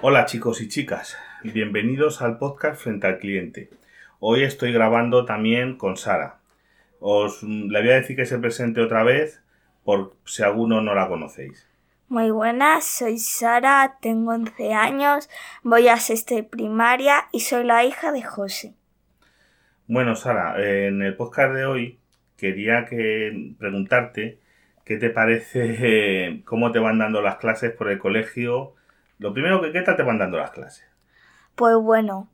Hola chicos y chicas, bienvenidos al podcast Frente al Cliente. Hoy estoy grabando también con Sara. Os le voy a decir que se presente otra vez por si alguno no la conocéis. Muy buenas, soy Sara, tengo 11 años, voy a sexto de primaria y soy la hija de José. Bueno, Sara, en el podcast de hoy quería que preguntarte qué te parece, cómo te van dando las clases por el colegio. Lo primero que, ¿qué tal te van dando las clases? Pues bueno,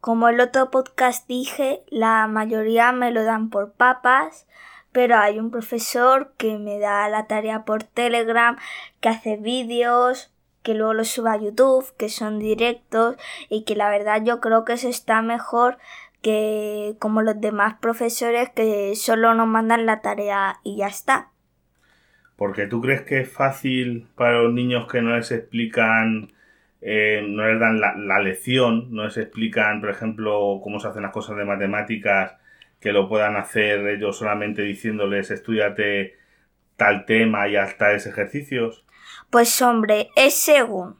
como el otro podcast dije, la mayoría me lo dan por papas, pero hay un profesor que me da la tarea por Telegram, que hace vídeos, que luego los sube a YouTube, que son directos y que la verdad yo creo que eso está mejor que como los demás profesores que solo nos mandan la tarea y ya está. Porque tú crees que es fácil para los niños que no les explican, eh, no les dan la, lección, no les explican, por ejemplo, cómo se hacen las cosas de matemáticas, que lo puedan hacer ellos solamente diciéndoles estudiate tal tema y haz tales ejercicios? Pues hombre, es según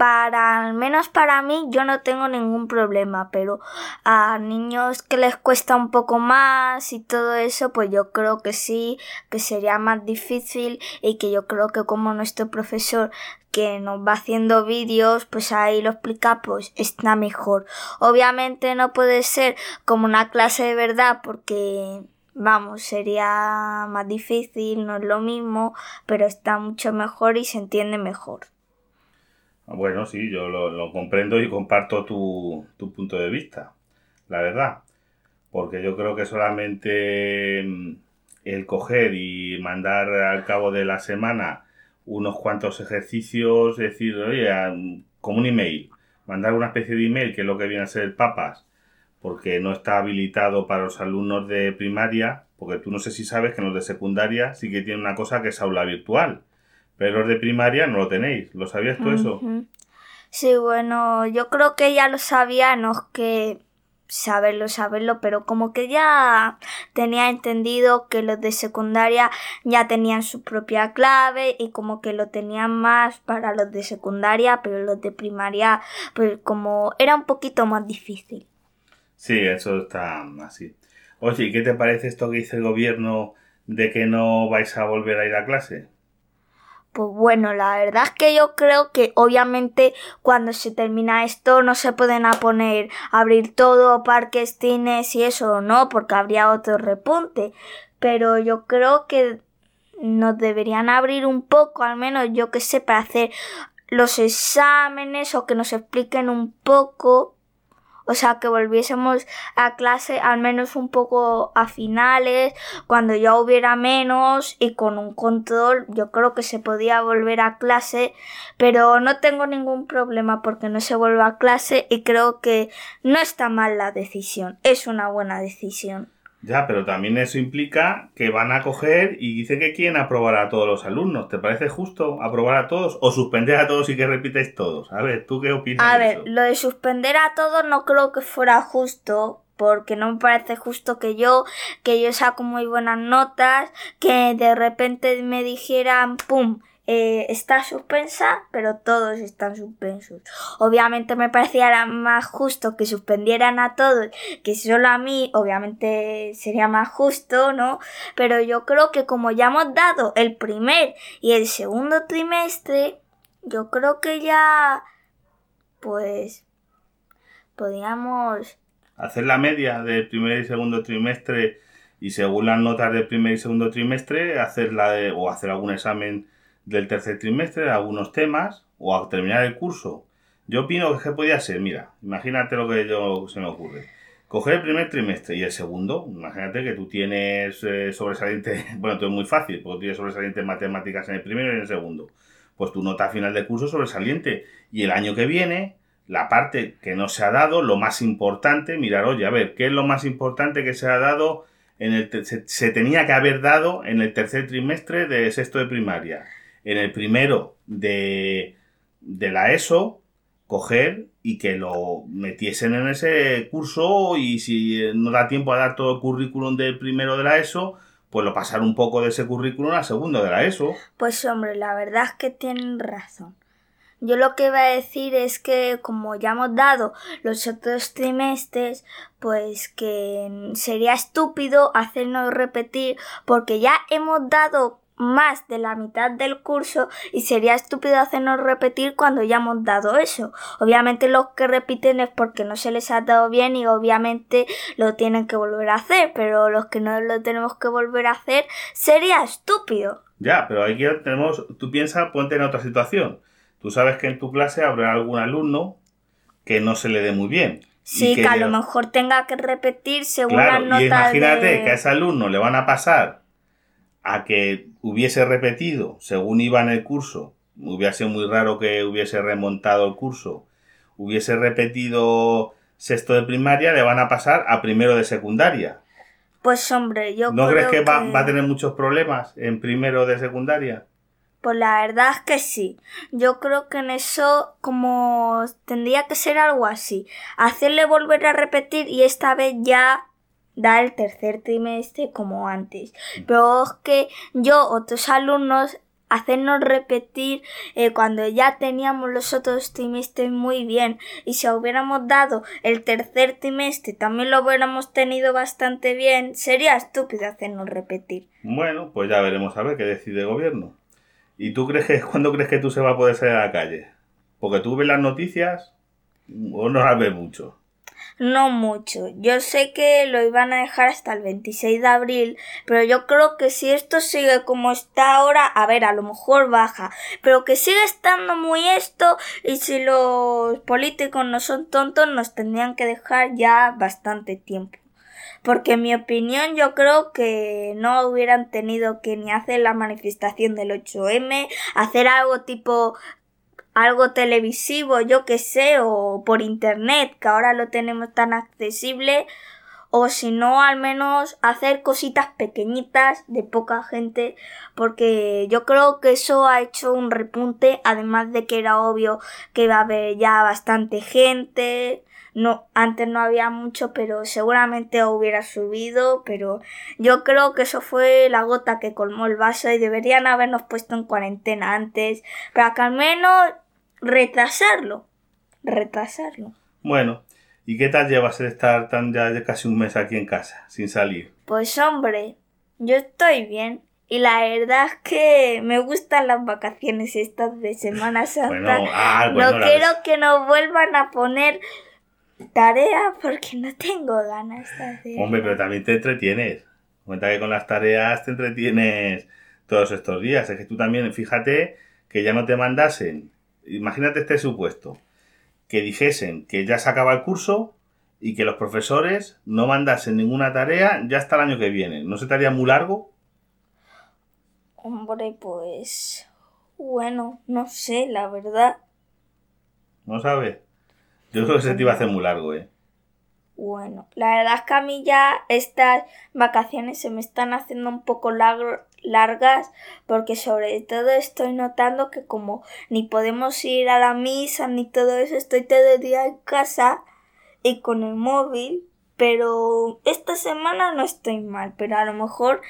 para, al menos para mí, yo no tengo ningún problema, pero a niños que les cuesta un poco más y todo eso, pues yo creo que sí, que sería más difícil y que yo creo que como nuestro profesor que nos va haciendo vídeos, pues ahí lo explica, pues está mejor. Obviamente no puede ser como una clase de verdad porque vamos, sería más difícil, no es lo mismo, pero está mucho mejor y se entiende mejor. Bueno, sí, yo lo, comprendo y comparto tu, punto de vista, la verdad. Porque yo creo que solamente mm, el coger y mandar al cabo de la semana unos cuantos ejercicios, es decir, oye, como un email, mandar una especie de email, que es lo que viene a ser el papas, porque no está habilitado para los alumnos de primaria, porque tú no sé si sabes que los de secundaria sí que tienen una cosa que es aula virtual pero los de primaria no lo tenéis. ¿Lo sabías tú eso? Sí, bueno, yo creo que ya lo sabía, no es que saberlo, saberlo, pero como que ya tenía entendido que los de secundaria ya tenían su propia clave y como que lo tenían más para los de secundaria, pero los de primaria, pues como era un poquito más difícil. Sí, eso está así. Oye, ¿y qué te parece esto que dice el gobierno de que no vais a volver a ir a clase? Pues bueno, la verdad es que yo creo que obviamente cuando se termina esto no se pueden poner abrir todo, parques, cines y eso, ¿no? Porque habría otro repunte. Pero yo creo que nos deberían abrir un poco, al menos yo que sé, para hacer los exámenes o que nos expliquen un poco o sea, que volviésemos a clase al menos un poco a finales, cuando ya hubiera menos y con un control, yo creo que se podía volver a clase, pero no tengo ningún problema porque no se vuelva a clase y creo que no está mal la decisión, es una buena decisión. Ya, pero también eso implica que van a coger y dicen que quieren aprobar a todos los alumnos. ¿Te parece justo aprobar a todos o suspender a todos y que repites todos? A ver, ¿tú qué opinas? A ver, lo de suspender a todos no creo que fuera justo porque no me parece justo que yo, que yo saco muy buenas notas, que de repente me dijeran, ¡pum! Eh, está suspensa, pero todos están suspensos. Obviamente me parecía más justo que suspendieran a todos que solo a mí, obviamente sería más justo, ¿no? Pero yo creo que como ya hemos dado el primer y el segundo trimestre, yo creo que ya, pues, podríamos... Hacer la media del primer y segundo trimestre y según las notas del primer y segundo trimestre, hacer la de, o hacer algún examen del tercer trimestre de algunos temas o a terminar el curso. Yo opino que podía ser, mira, imagínate lo que yo se me ocurre. Coger el primer trimestre y el segundo, imagínate que tú tienes eh, sobresaliente, bueno, todo es muy fácil, porque tienes sobresaliente en matemáticas en el primero y en el segundo. Pues tu nota final de curso sobresaliente. Y el año que viene, la parte que no se ha dado, lo más importante, mirar, oye, a ver, ¿qué es lo más importante que se ha dado en el se, se tenía que haber dado en el tercer trimestre de sexto de primaria? En el primero de, de la ESO, coger y que lo metiesen en ese curso y si no da tiempo a dar todo el currículum del primero de la ESO, pues lo pasar un poco de ese currículum al segundo de la ESO. Pues hombre, la verdad es que tienen razón. Yo lo que iba a decir es que como ya hemos dado los otros trimestres, pues que sería estúpido hacernos repetir porque ya hemos dado más de la mitad del curso y sería estúpido hacernos repetir cuando ya hemos dado eso. Obviamente los que repiten es porque no se les ha dado bien y obviamente lo tienen que volver a hacer, pero los que no lo tenemos que volver a hacer sería estúpido. Ya, pero aquí tenemos, tú piensas, ponte en otra situación. Tú sabes que en tu clase habrá algún alumno que no se le dé muy bien. Sí, que, a lo mejor tenga que repetir según las notas. Y imagínate que a ese alumno le van a pasar a que hubiese repetido según iba en el curso, hubiese sido muy raro que hubiese remontado el curso, hubiese repetido sexto de primaria, le van a pasar a primero de secundaria. Pues hombre, yo ¿No crees que, Va, va, a tener muchos problemas en primero de secundaria? Pues la verdad es que sí. Yo creo que en eso como tendría que ser algo así. Hacerle volver a repetir y esta vez ya da el tercer trimestre como antes. Pero es que yo, otros alumnos, hacernos repetir eh, cuando ya teníamos los otros trimestres muy bien y si hubiéramos dado el tercer trimestre también lo hubiéramos tenido bastante bien, sería estúpido hacernos repetir. Bueno, pues ya veremos a ver qué decide el gobierno. ¿Y tú crees que cuándo crees que tú se va a poder salir a la calle? Porque tú ves las noticias o no las ves mucho. No mucho. Yo sé que lo iban a dejar hasta el 26 de abril, pero yo creo que si esto sigue como está ahora, a ver, a lo mejor baja, pero que sigue estando muy esto y si los políticos no son tontos nos tendrían que dejar ya bastante tiempo. Porque en mi opinión yo creo que no hubieran tenido que ni hacer la manifestación del 8M, hacer algo tipo algo televisivo, yo que sé, o por internet, que ahora lo tenemos tan accesible, o si no, al menos hacer cositas pequeñitas de poca gente, porque yo creo que eso ha hecho un repunte, además de que era obvio que iba a haber ya bastante gente, no, antes no había mucho, pero seguramente hubiera subido, pero yo creo que eso fue la gota que colmó el vaso y deberían habernos puesto en cuarentena antes, para que al menos retrasarlo, retrasarlo. Bueno, ¿y qué tal llevas el estar tan ya de casi un mes aquí en casa, sin salir? Pues hombre, yo estoy bien. Y la verdad es que me gustan las vacaciones estas de Semana Santa. Ah, bueno, no quiero que nos vuelvan a poner Tarea porque no tengo ganas de hacer. Hombre, pero también te entretienes. Cuenta que con las tareas te entretienes todos estos días. Es que tú también, fíjate que ya no te mandasen. Imagínate este supuesto. Que dijesen que ya se acaba el curso y que los profesores no mandasen ninguna tarea ya hasta el año que viene. ¿No se te haría muy largo? Hombre, pues... Bueno, no sé, la verdad. ¿No sabes? Yo creo que se te iba a hacer muy largo, ¿eh? Bueno, la verdad es que a mí ya estas vacaciones se me están haciendo un poco largas porque sobre todo estoy notando que como ni podemos ir a la misa ni todo eso, estoy todo el día en casa y con el móvil, pero esta semana no estoy mal, pero a lo mejor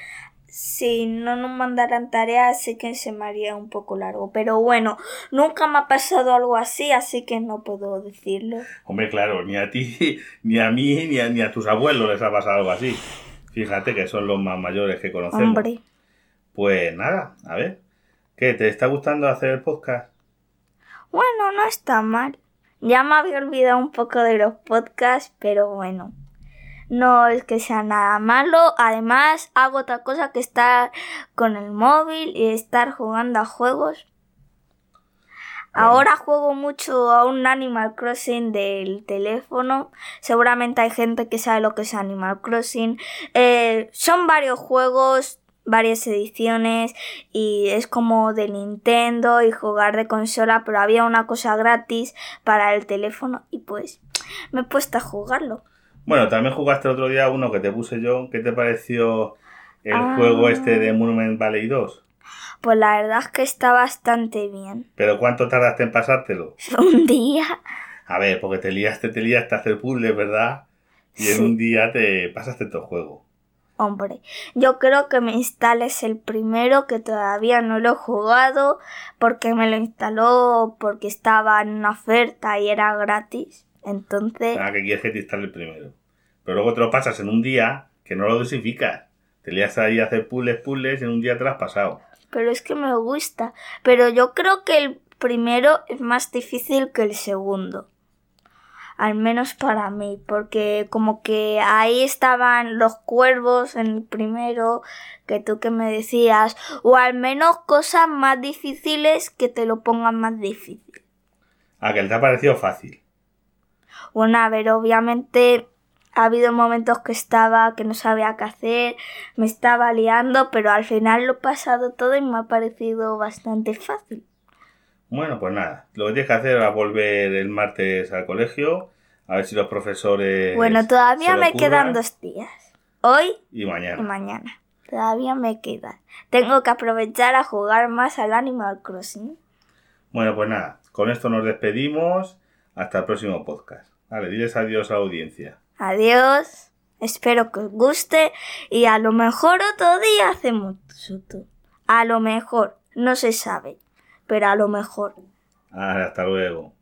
si no nos mandaran tareas sé que se me haría un poco largo. Pero bueno, nunca me ha pasado algo así, así que no puedo decirlo. Hombre, claro, ni a ti, ni a mí, ni a, ni a tus abuelos les ha pasado algo así. Fíjate que son los más mayores que conocemos. Hombre. Pues nada, a ver. ¿Qué? ¿Te está gustando hacer el podcast? Bueno, no está mal. Ya me había olvidado un poco de los podcasts, pero bueno no es que sea nada malo. Además, hago otra cosa que estar con el móvil y estar jugando a juegos. Ahora juego mucho a un Animal Crossing del teléfono. Seguramente hay gente que sabe lo que es Animal Crossing. Eh, son varios juegos, varias ediciones y es como de Nintendo y jugar de consola, pero había una cosa gratis para el teléfono y pues me he puesto a jugarlo. Bueno, también jugaste el otro día uno que te puse yo. ¿Qué te pareció el ah. juego este de Monument Valley 2? Pues la verdad es que está bastante bien. ¿Pero cuánto tardaste en pasártelo? Un día. A ver, porque te liaste, te liaste a hacer puzzles, ¿verdad? Y en un día te pasaste todo el juego. Hombre, yo creo que me instales el primero que todavía no lo he jugado porque me lo instaló porque estaba en una oferta y era gratis. Entonces... Ah, que quieres que te instale el primero. Pero luego te lo pasas en un día que no lo dosificas. Te lías ahí a hacer puzzles, puzzles y en un día te lo has pasado. Pero es que me gusta. Pero yo creo que el primero es más difícil que el segundo al menos para mí, porque como que ahí estaban los cuervos en el primero que tú que me decías, o al menos cosas más difíciles que te lo pongan más difícil. Ah, que te ha parecido fácil. Bueno, a ver, obviamente ha habido momentos que estaba, que no sabía qué hacer, me estaba liando, pero al final lo he pasado todo y me ha parecido bastante fácil. Bueno, pues nada, lo que tienes que hacer es volver el martes al colegio, a ver si los profesores... Bueno, todavía me quedan dos días. Hoy y mañana. Y mañana. Todavía me quedan. Tengo que aprovechar a jugar más al Animal Crossing. Bueno, pues nada, con esto nos despedimos. Hasta el próximo podcast. Vale, diles adiós a la audiencia. Adiós. Espero que os guste y a lo mejor otro día hacemos YouTube. A lo mejor, no se sabe pero a lo mejor. hasta luego.